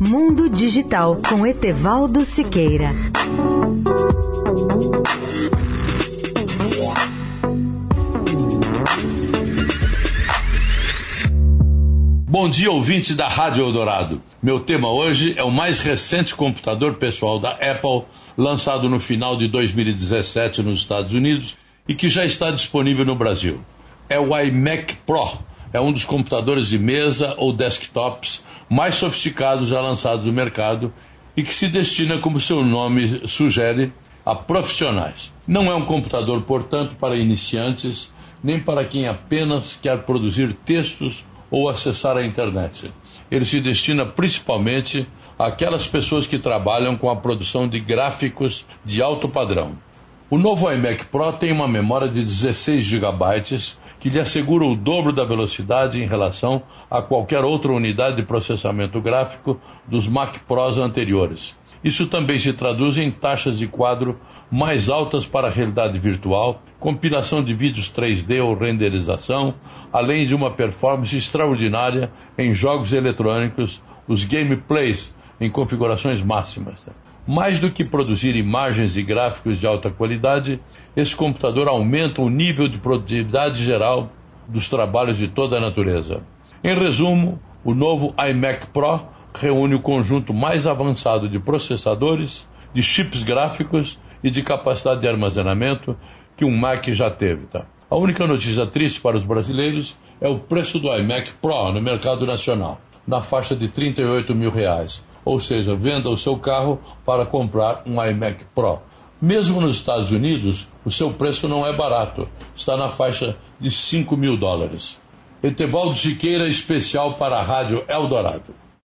Mundo Digital com Etevaldo Siqueira. Bom dia, ouvinte da Rádio Eldorado. Meu tema hoje é o mais recente computador pessoal da Apple, lançado no final de 2017 nos Estados Unidos e que já está disponível no Brasil. É o iMac Pro. É um dos computadores de mesa ou desktops mais sofisticados já lançados no mercado e que se destina, como seu nome sugere, a profissionais. Não é um computador, portanto, para iniciantes, nem para quem apenas quer produzir textos ou acessar a internet. Ele se destina principalmente àquelas pessoas que trabalham com a produção de gráficos de alto padrão. O novo iMac Pro tem uma memória de 16 GB que lhe assegura o dobro da velocidade em relação a qualquer outra unidade de processamento gráfico dos Mac Pros anteriores. Isso também se traduz em taxas de quadro mais altas para a realidade virtual, compilação de vídeos 3D ou renderização, além de uma performance extraordinária em jogos eletrônicos, os gameplays em configurações máximas. Mais do que produzir imagens e gráficos de alta qualidade, esse computador aumenta o nível de produtividade geral dos trabalhos de toda a natureza. Em resumo, o novo iMac Pro reúne o conjunto mais avançado de processadores, de chips gráficos e de capacidade de armazenamento que um Mac já teve. Tá? A única notícia triste para os brasileiros é o preço do iMac Pro no mercado nacional, na faixa de 38 mil reais ou seja, venda o seu carro para comprar um iMac Pro. Mesmo nos Estados Unidos, o seu preço não é barato, está na faixa de 5 mil dólares. Etevaldo Siqueira, especial para a Rádio Eldorado.